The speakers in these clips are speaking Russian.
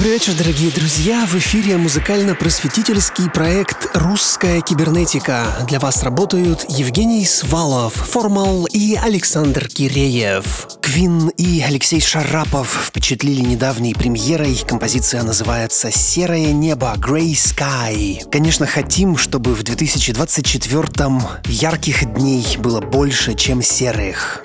Добрый вечер, дорогие друзья! В эфире музыкально-просветительский проект «Русская кибернетика». Для вас работают Евгений Свалов, Формал и Александр Киреев. Квин и Алексей Шарапов впечатлили недавней премьерой. Композиция называется «Серое небо» Grey Sky. Конечно, хотим, чтобы в 2024-м ярких дней было больше, чем серых.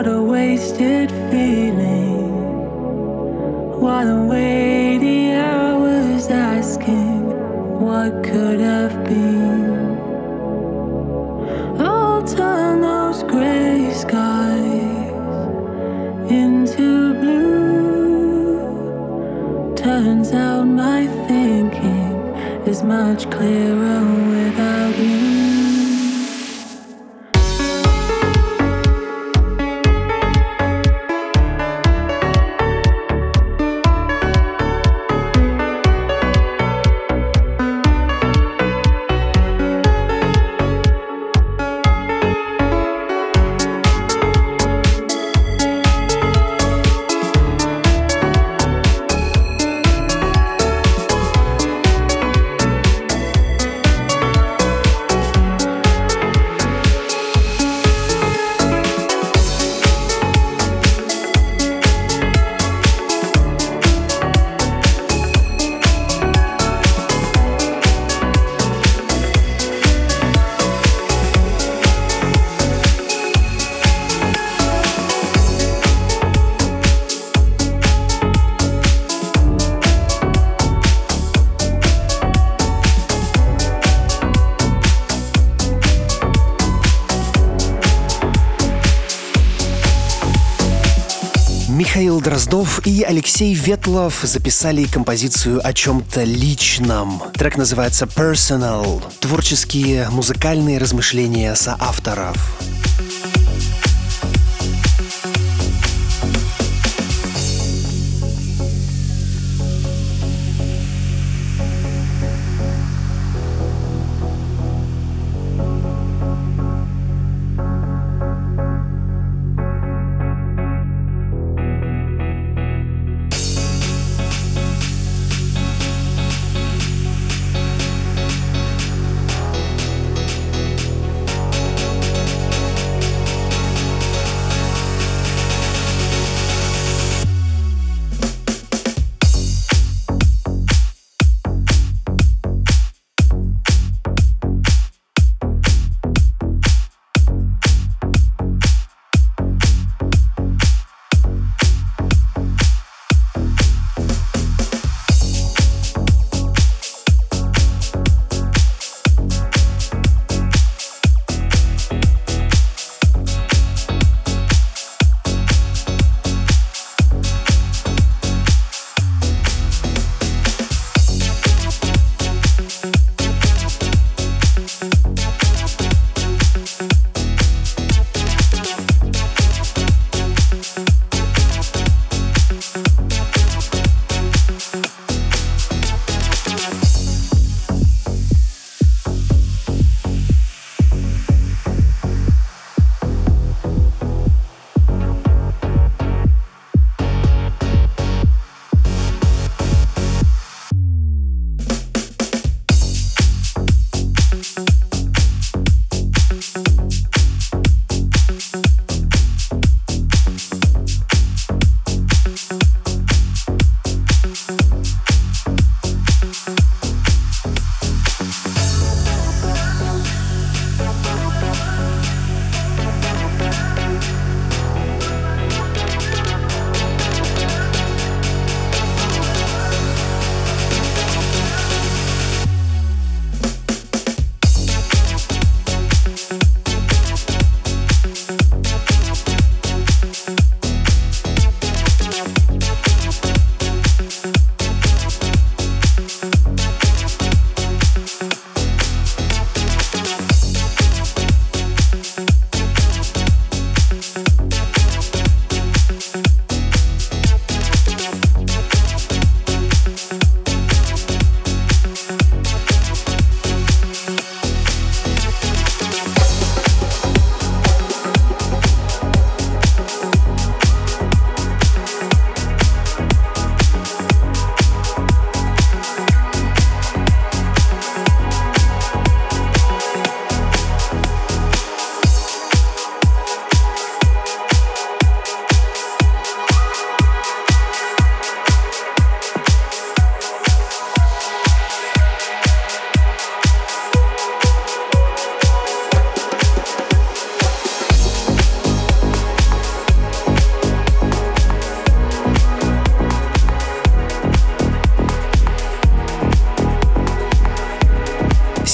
What a wasted feeling. While I'm waiting hours asking what could have been. I'll turn those gray skies into blue. Turns out my thinking is much clearer. Дроздов и Алексей Ветлов записали композицию о чем-то личном. Трек называется «Personal» — творческие музыкальные размышления соавторов.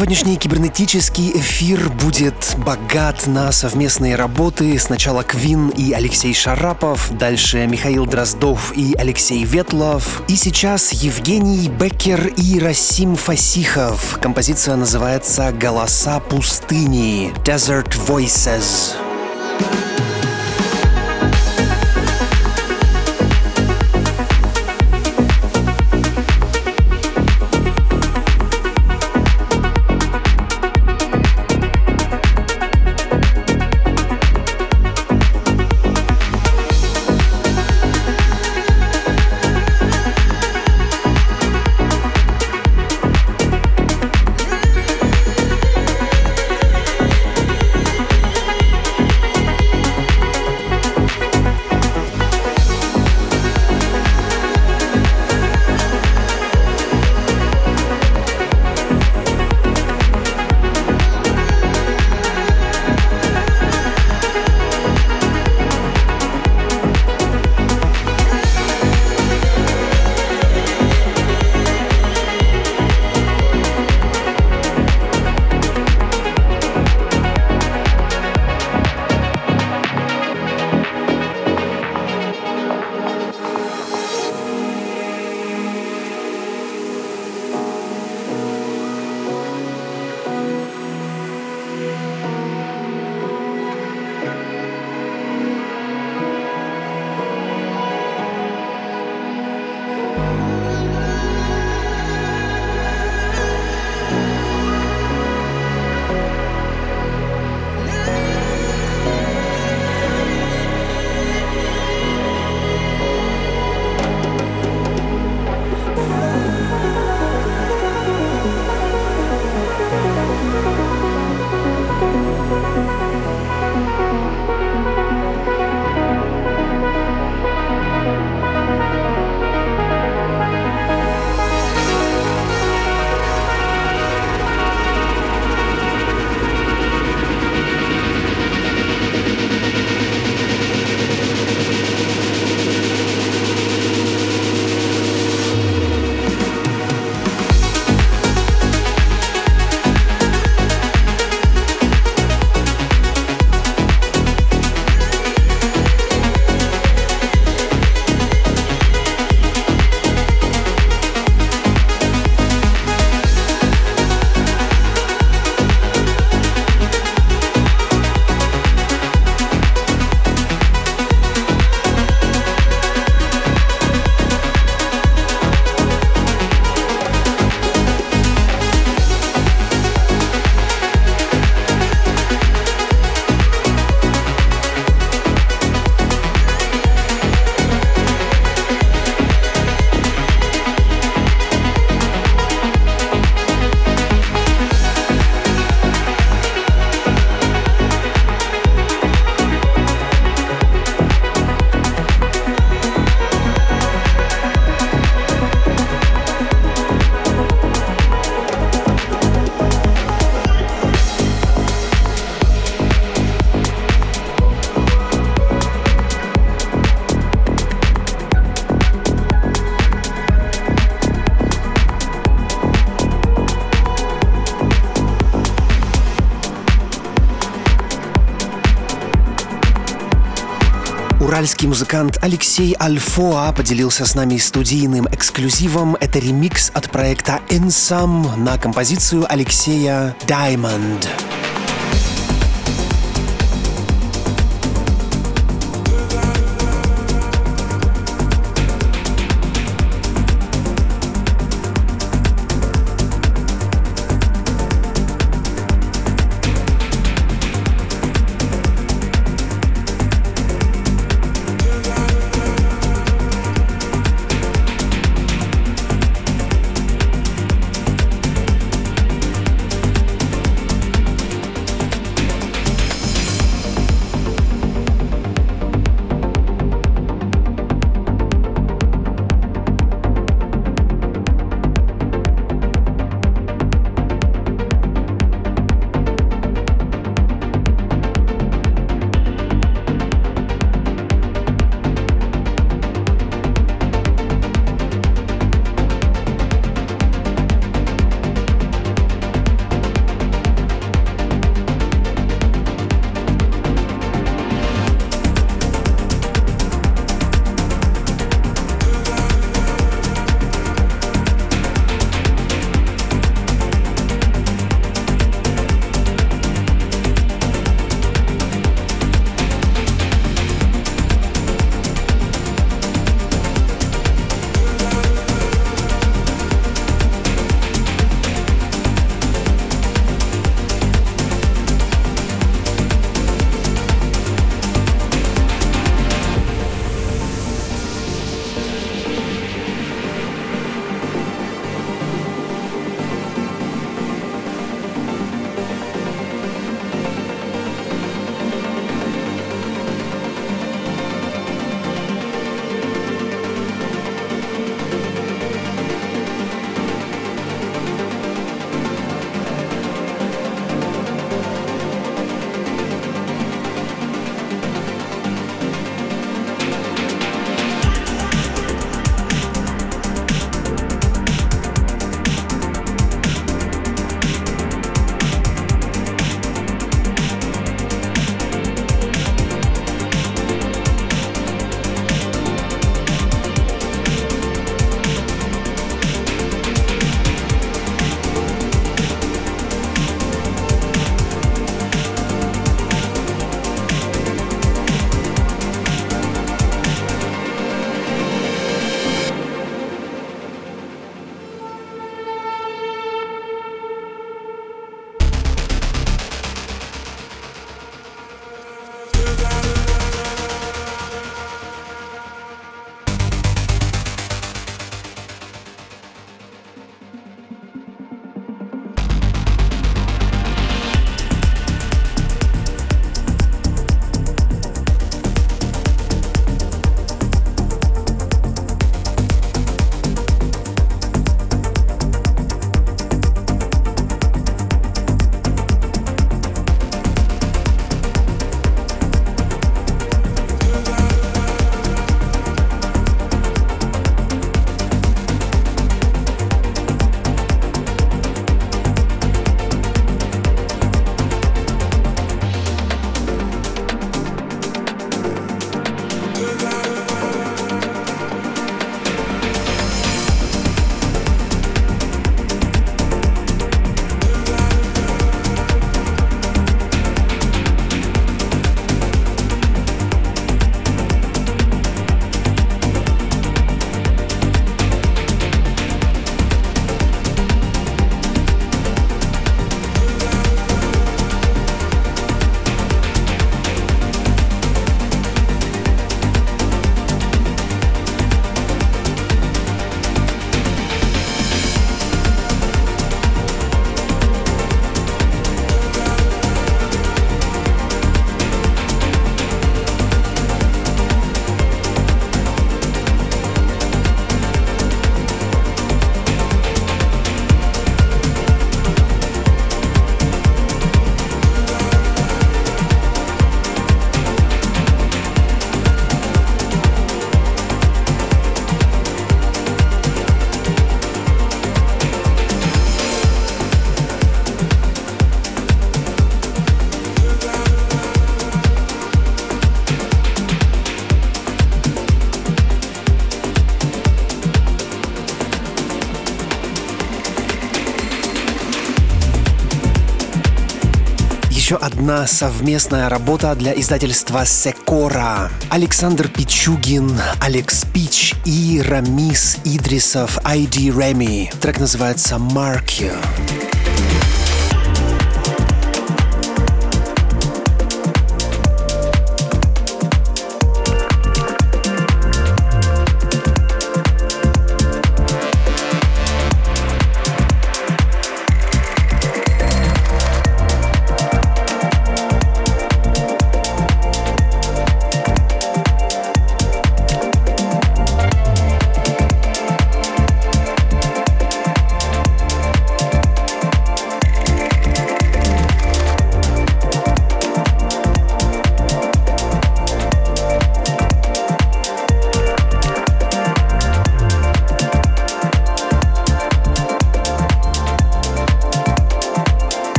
Сегодняшний кибернетический эфир будет богат на совместные работы. Сначала Квин и Алексей Шарапов, дальше Михаил Дроздов и Алексей Ветлов. И сейчас Евгений Беккер и Расим Фасихов. Композиция называется «Голоса пустыни» — «Desert Voices». Уральский музыкант Алексей Альфоа поделился с нами студийным эксклюзивом. Это ремикс от проекта Insam на композицию Алексея Diamond. Одна совместная работа для издательства Секора. Александр Пичугин, Алекс Пич и Рамис Идрисов ID Remy. Трек называется «Mark You».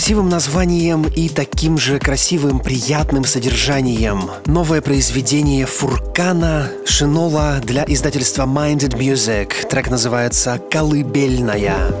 Красивым названием и таким же красивым, приятным содержанием. Новое произведение Фуркана Шинола для издательства Minded Music. Трек называется «Колыбельная».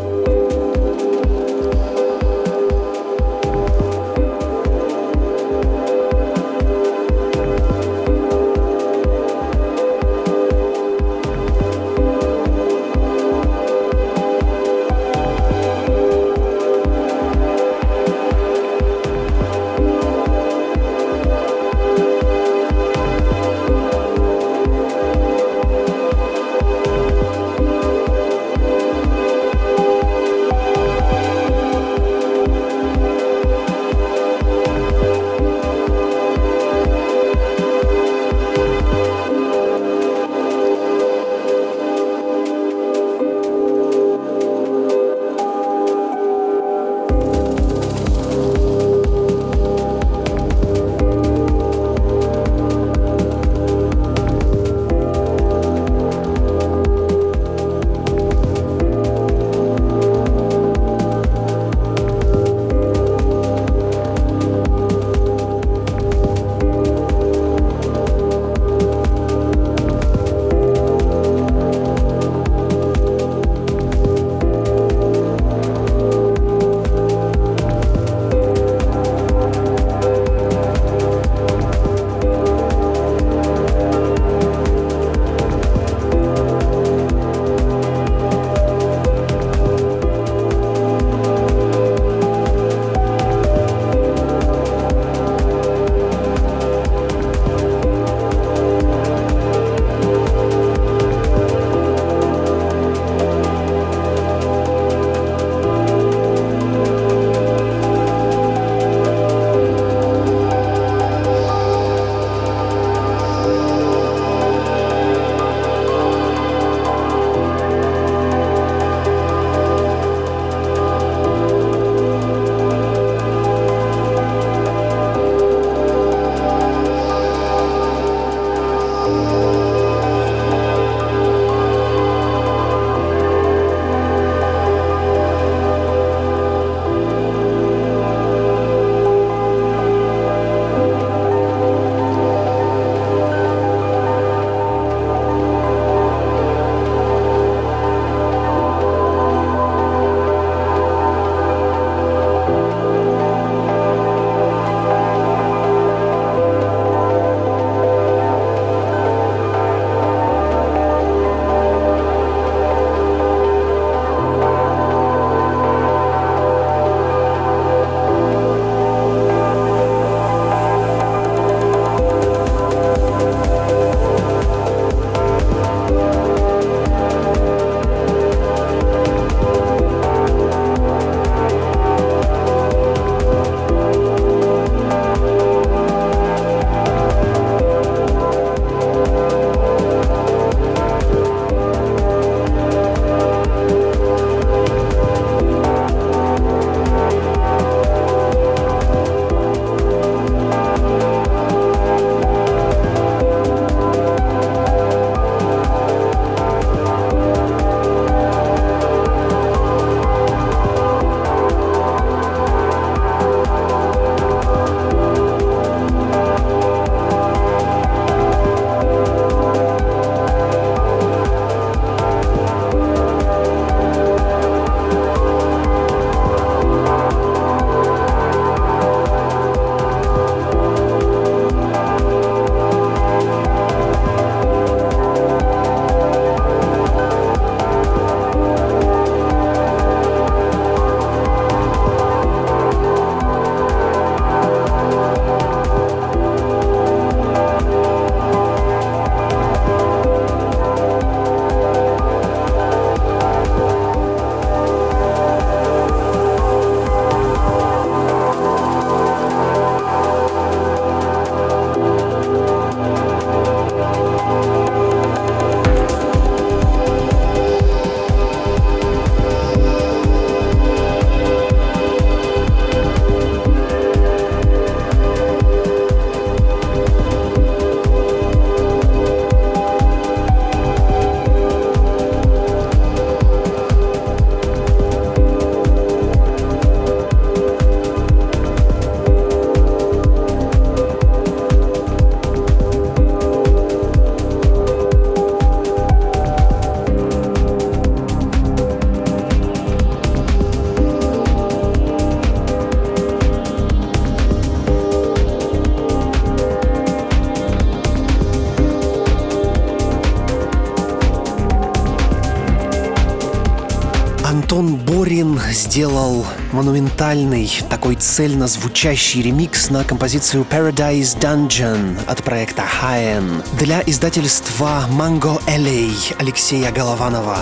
Сделал монументальный, такой цельно звучащий ремикс на композицию Paradise Dungeon от проекта Haen для издательства Mango LA Алексея Голованова.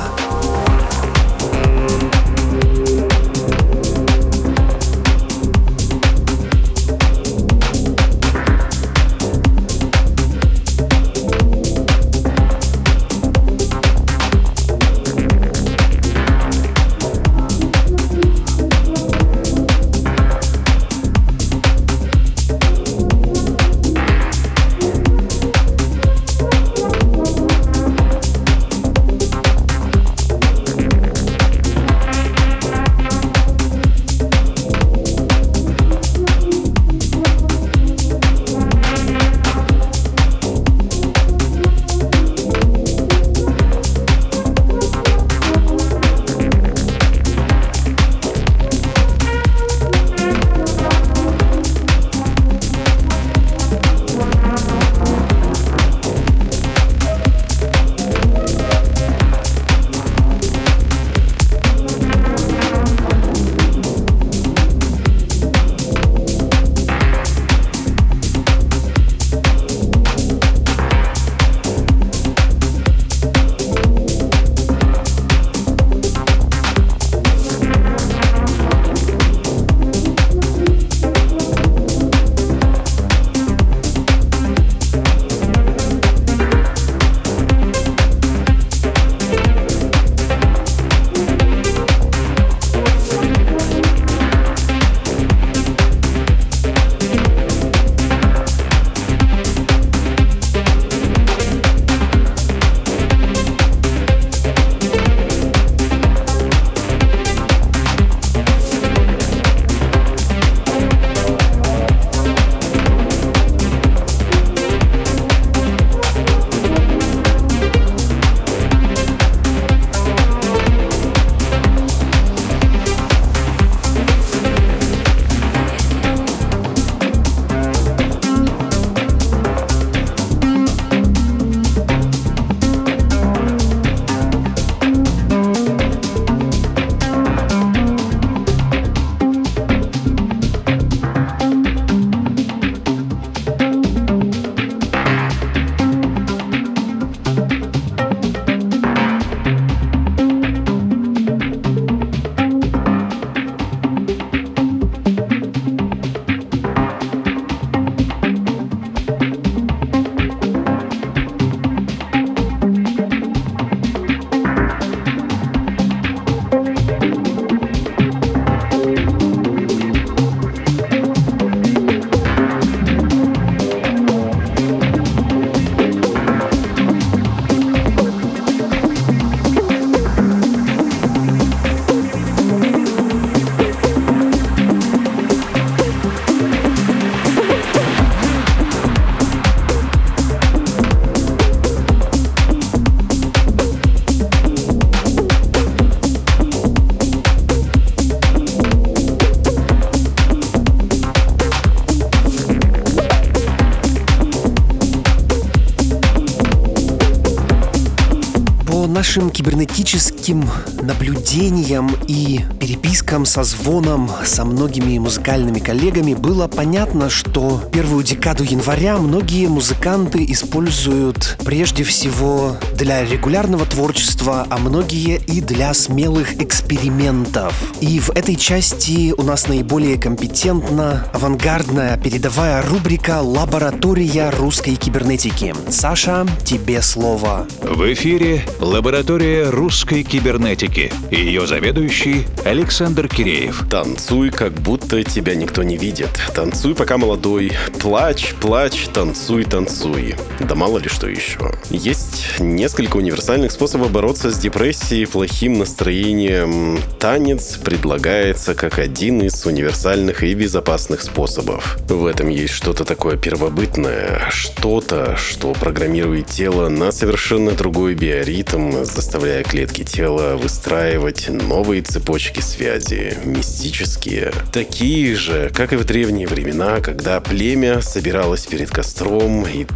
Кибернетическим наблюдениям и перепискам со звоном со многими музыкальными коллегами было понятно, что первую декаду января многие музыканты используют прежде всего для регулярного творчества, а многие и для смелых экспериментов. И в этой части у нас наиболее компетентна авангардная передовая рубрика «Лаборатория русской кибернетики». Саша, тебе слово. В эфире «Лаборатория русской кибернетики». Ее заведующий Александр Киреев. Танцуй, как будто тебя никто не видит. Танцуй, пока молодой. Плачь, плачь, танцуй, танцуй. Да мало ли что еще. Есть несколько универсальных способов бороться с депрессией и плохим настроением. Танец предлагается как один из универсальных и безопасных способов. В этом есть что-то такое первобытное, что-то, что программирует тело на совершенно другой биоритм, заставляя клетки тела выстраивать новые цепочки связи, мистические, такие же, как и в древние времена, когда племя собиралось перед костром и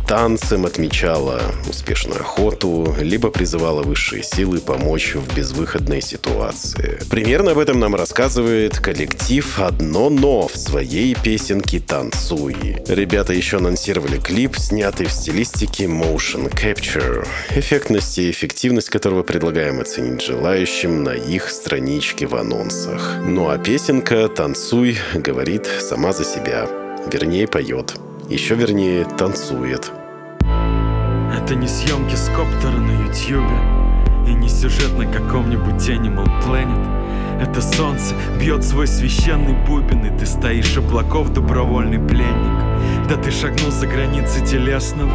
танцем отмечало успешную охоту, либо призывало высшие силы помочь в безвыходной ситуации. Примерно об этом нам рассказывает коллектив «Одно но» в своей песенке «Танцуй». Ребята еще анонсировали клип, снятый в стилистике motion capture, эффектность и эффективность которого предлагаем оценить желающим на их страничке в анонсах. Ну а песенка «Танцуй» говорит сама за себя. Вернее, поет. Еще вернее, танцует. Это не съемки с коптера на ютьюбе И не сюжет на каком-нибудь Animal Planet. Это солнце бьет свой священный бубен И ты стоишь облаков добровольный пленник. Да ты шагнул за границы телесного.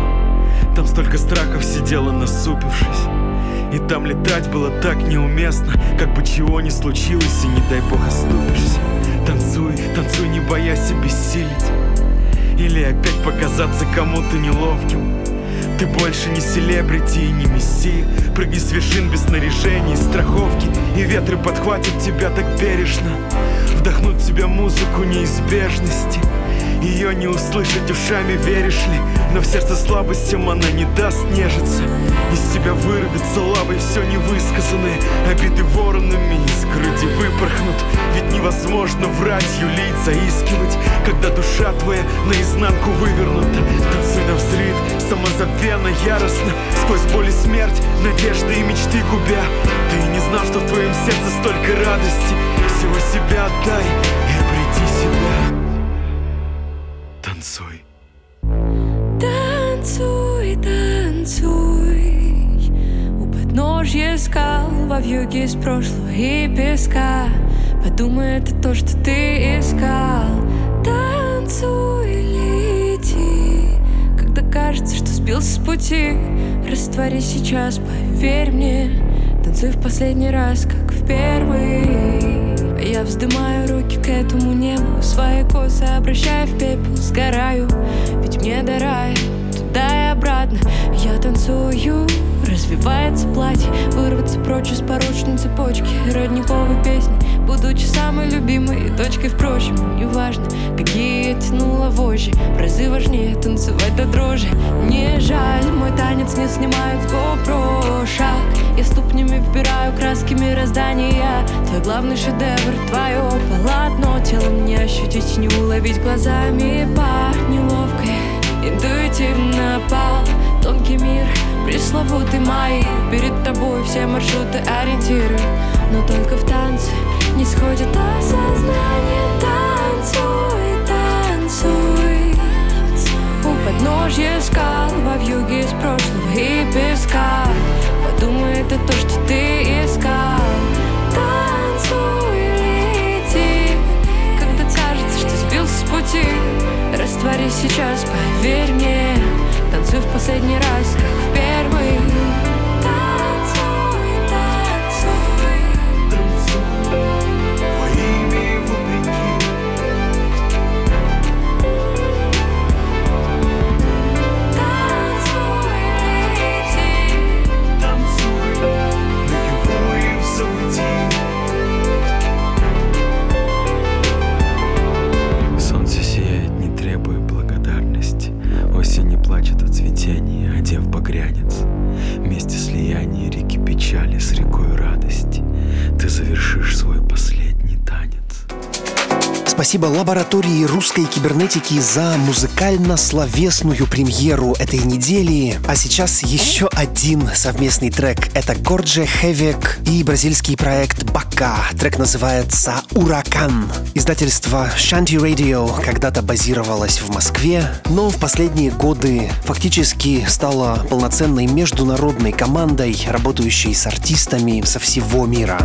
Там столько страхов сидело насупившись. И там летать было так неуместно Как бы чего ни случилось и не дай бог оступишься. Танцуй, танцуй, не боясь обессилить. Или опять показаться кому-то неловким ты больше не селебрити и не мессия Прыгни с вершин без снаряжения и страховки И ветры подхватят тебя так бережно. Вдохнуть в тебя музыку неизбежности ее не услышать ушами, веришь ли? Но в сердце слабостям она не даст нежиться. Из тебя вырвется лавой все невысказанное. Обиды воронами из груди выпорхнут Ведь невозможно врать, юлить, заискивать Когда душа твоя наизнанку вывернута. Танцуй на взрыв, самозабвенно, яростно. Сквозь боль и смерть, надежды и мечты губя. Ты не знал, что в твоем сердце столько радости. Всего себя отдай Танцуй. Танцуй, танцуй. У подножья скал во вьюге из прошлого и песка. Подумай, это то, что ты искал. Танцуй, лети. Когда кажется, что сбился с пути Раствори сейчас, поверь мне. Танцуй в последний раз, как в первый я вздымаю руки к этому небу Свои косы обращаю в пепел, сгораю Ведь мне до туда и обратно. Я танцую, развивается платье Вырваться прочь из порочной цепочки Родниковой песни Будучи самой любимой точкой, впрочем. Неважно, какие я тянула вожжи В разы важнее танцевать до дрожи. Не жаль, мой танец не снимают с GoPro. Шаг, я ступнями вбираю краски мироздания. Твой главный шедевр, твое полотно. Телом не ощутить, не уловить глазами. По неловкой, интуитивно пал. Тонкий мир, пресловутый май. Перед тобой все маршруты ориентиры Но только в танце не сходит осознание. Танцуй, танцуй. У подножья скал Во вьюге из прошлого и песка Подумай, это то, что ты искал. Танцуй, лети. Когда кажется, что сбился с пути Раствори сейчас, поверь мне. Танцуй в последний раз, как в первый Спасибо лаборатории русской кибернетики за музыкально-словесную премьеру этой недели. А сейчас еще один совместный трек. Это Гордже Хевек и бразильский проект Бака. Трек называется «Уракан». Издательство Shanty Radio когда-то базировалось в Москве, но в последние годы фактически стало полноценной международной командой, работающей с артистами со всего мира.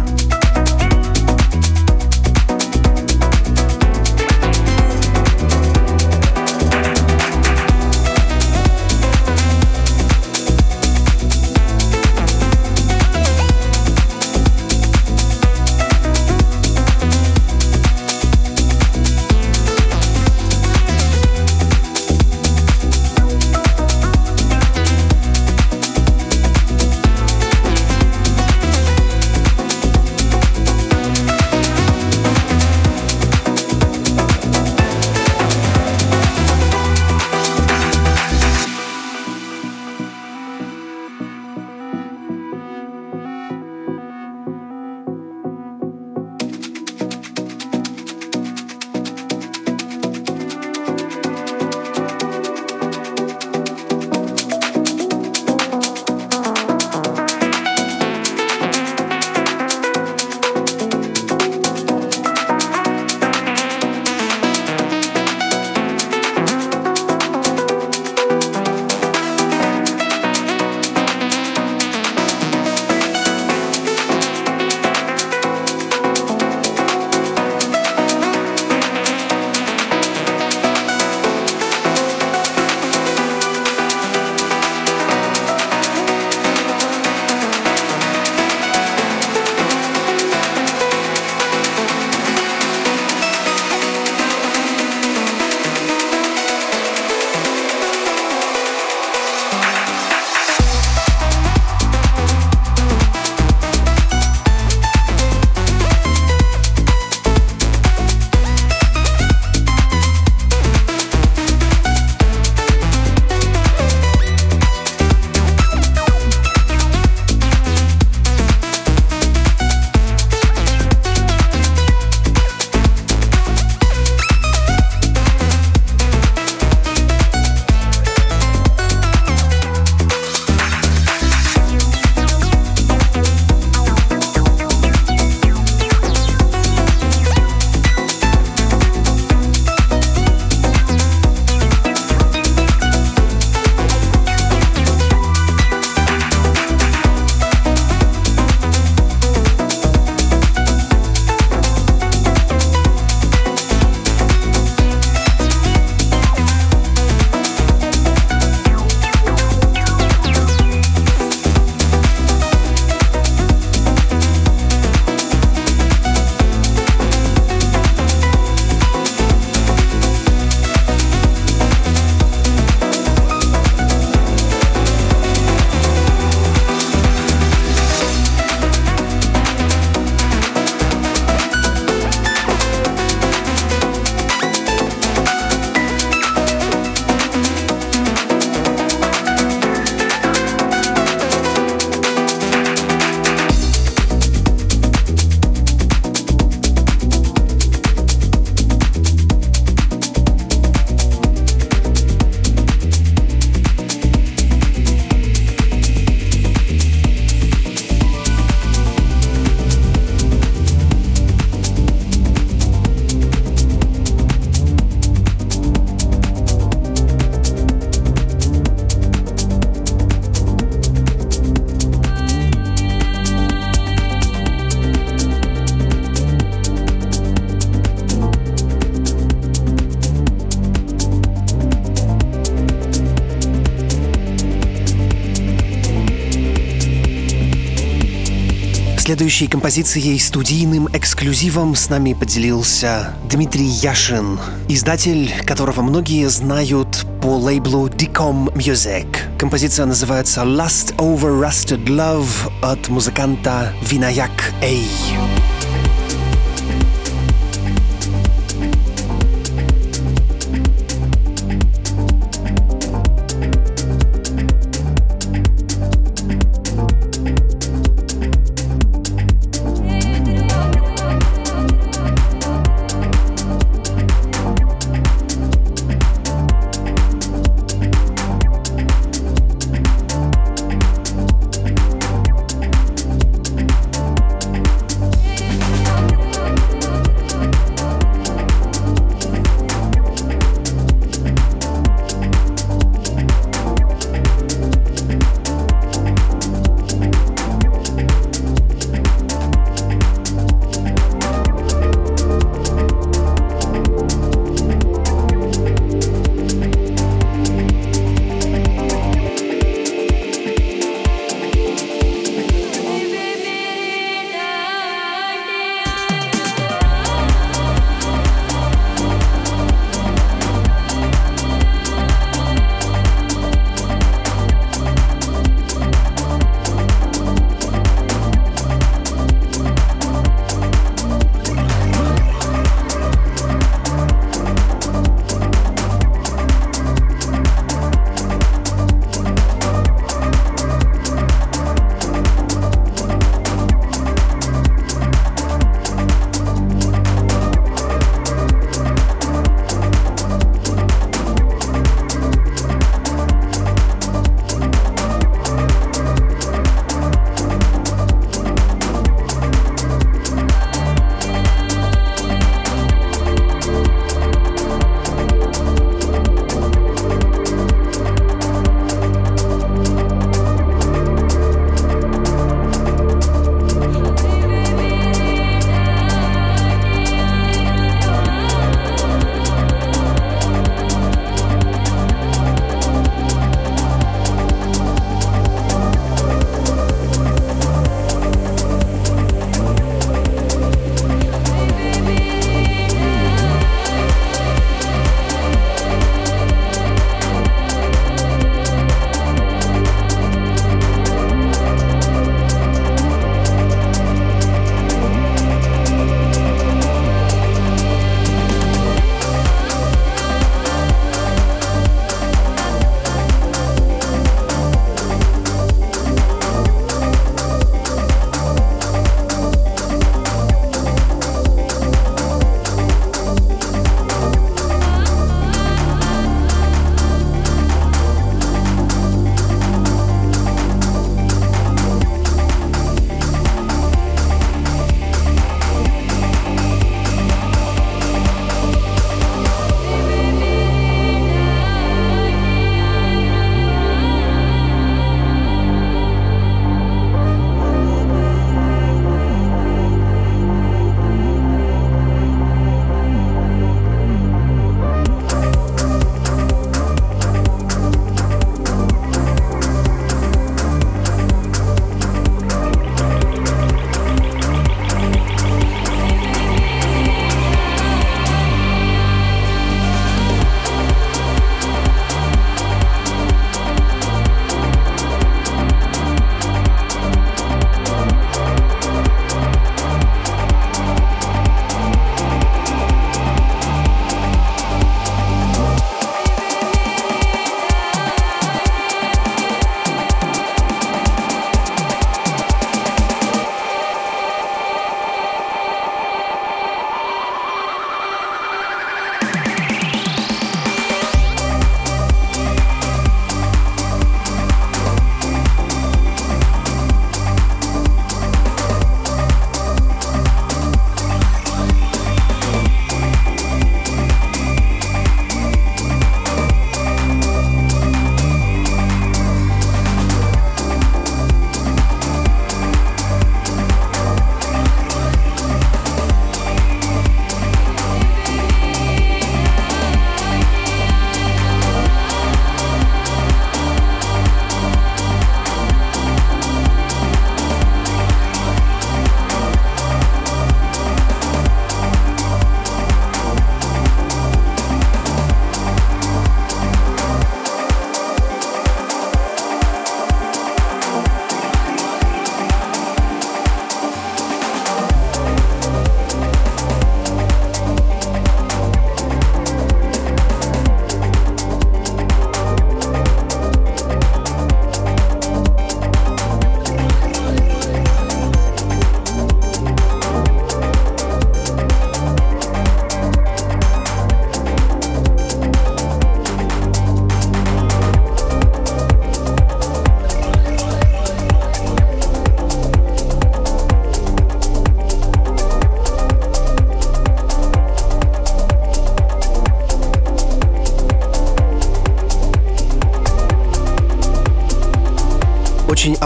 Следующей композицией студийным эксклюзивом с нами поделился Дмитрий Яшин, издатель, которого многие знают по лейблу Decom Music. Композиция называется Lust Over Rusted Love от музыканта Винаяк Эй.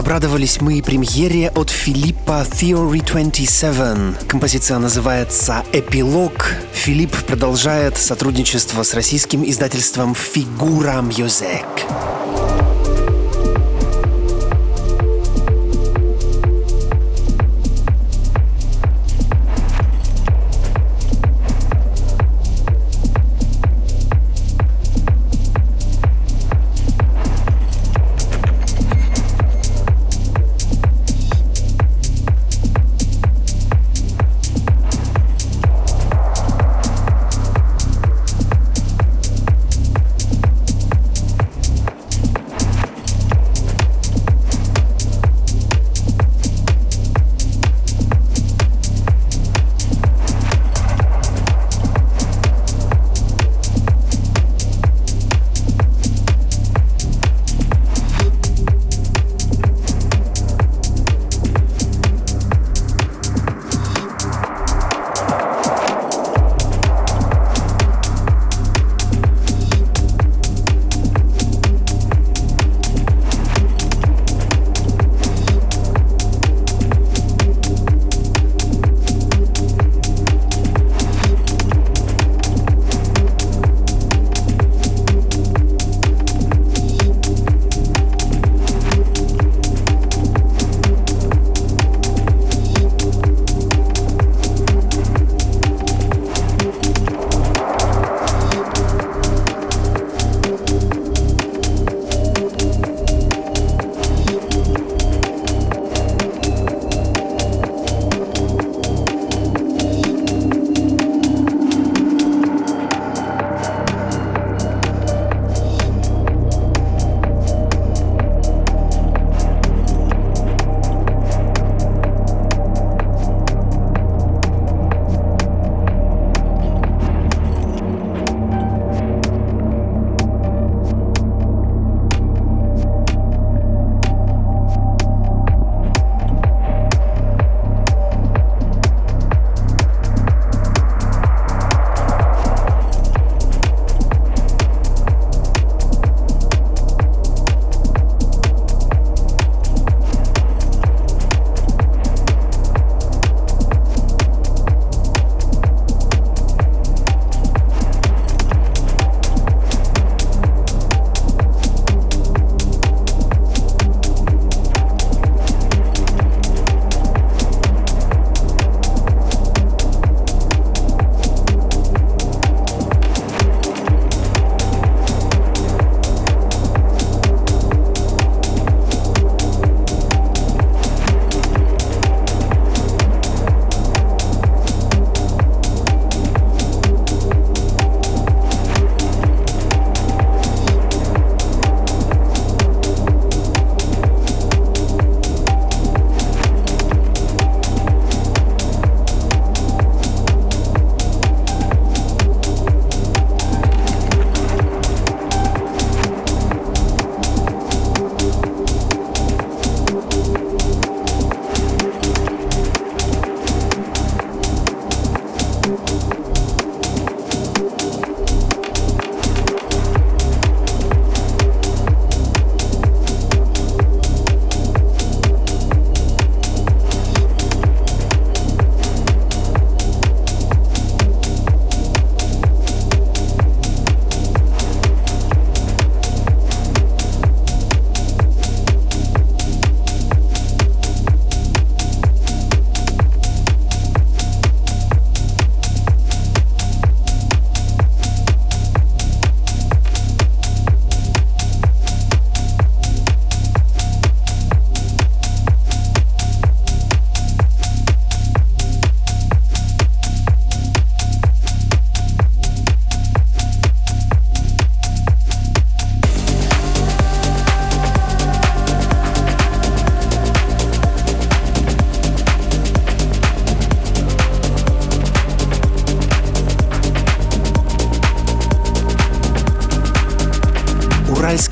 Обрадовались мы премьере от Филиппа Theory 27. Композиция называется «Эпилог». Филипп продолжает сотрудничество с российским издательством «Фигура Music».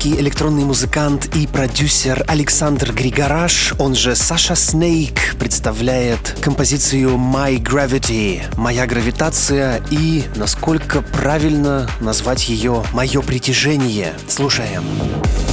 Уральский электронный музыкант и продюсер Александр Григораш, он же Саша Снейк, представляет композицию My Gravity, «Моя гравитация» и, насколько правильно назвать ее «Мое притяжение». Слушаем. Слушаем.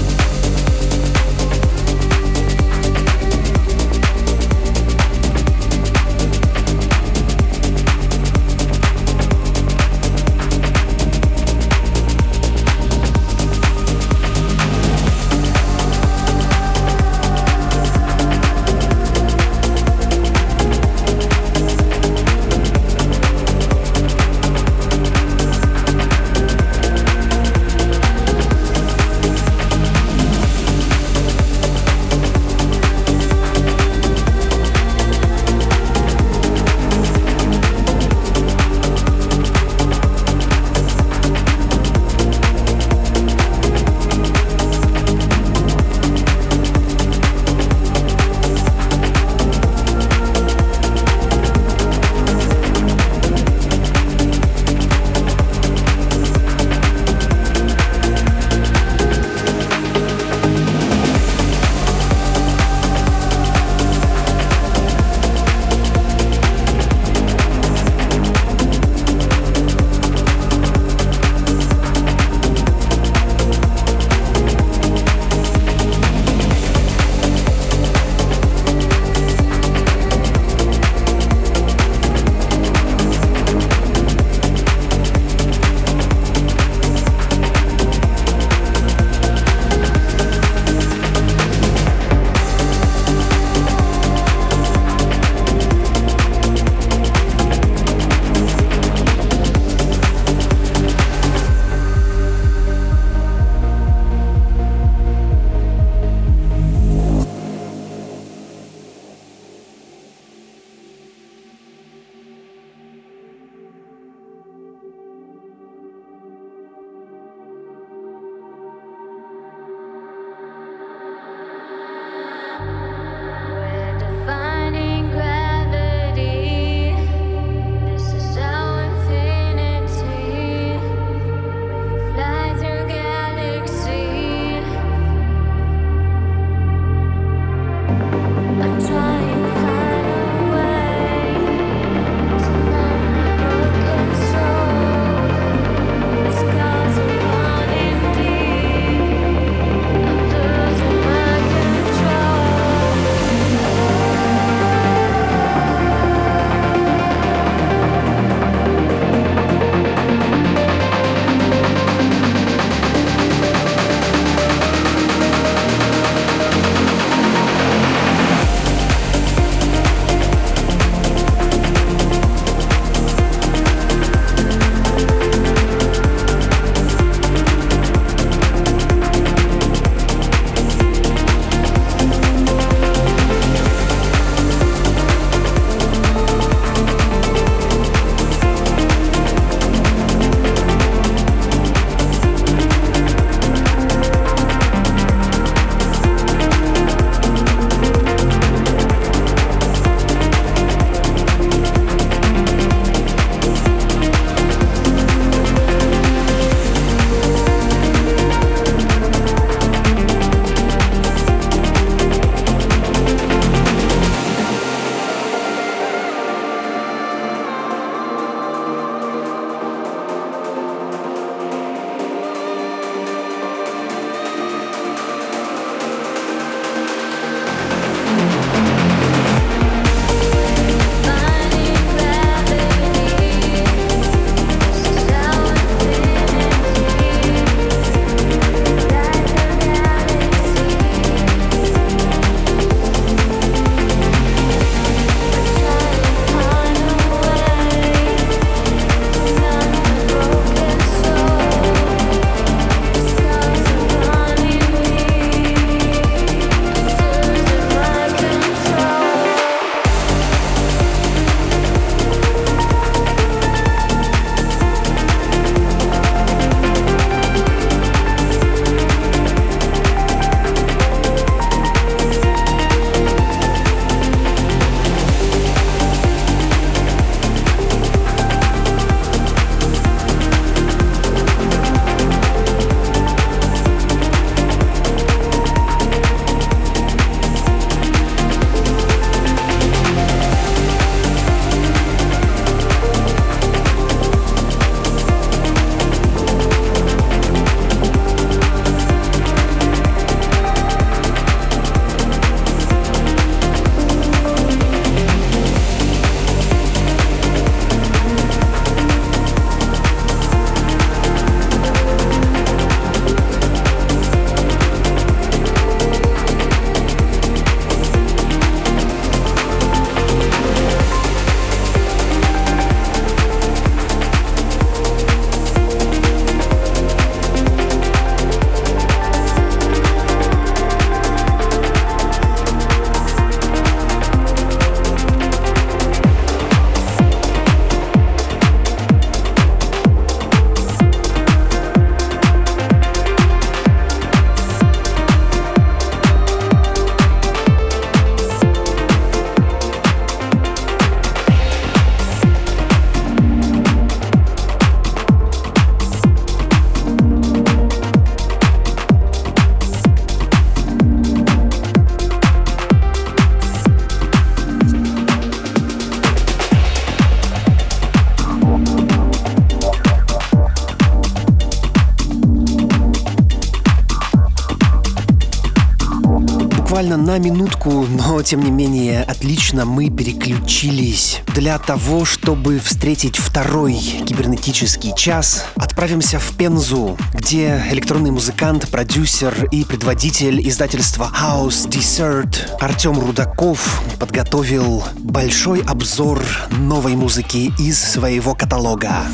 Минутку, но тем не менее отлично мы переключились. Для того, чтобы встретить второй кибернетический час, отправимся в Пензу, где электронный музыкант, продюсер и предводитель издательства House Desert Артем Рудаков подготовил большой обзор новой музыки из своего каталога.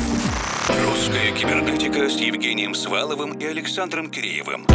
Русская кибернетика с Евгением Сваловым и Александром Киреевым.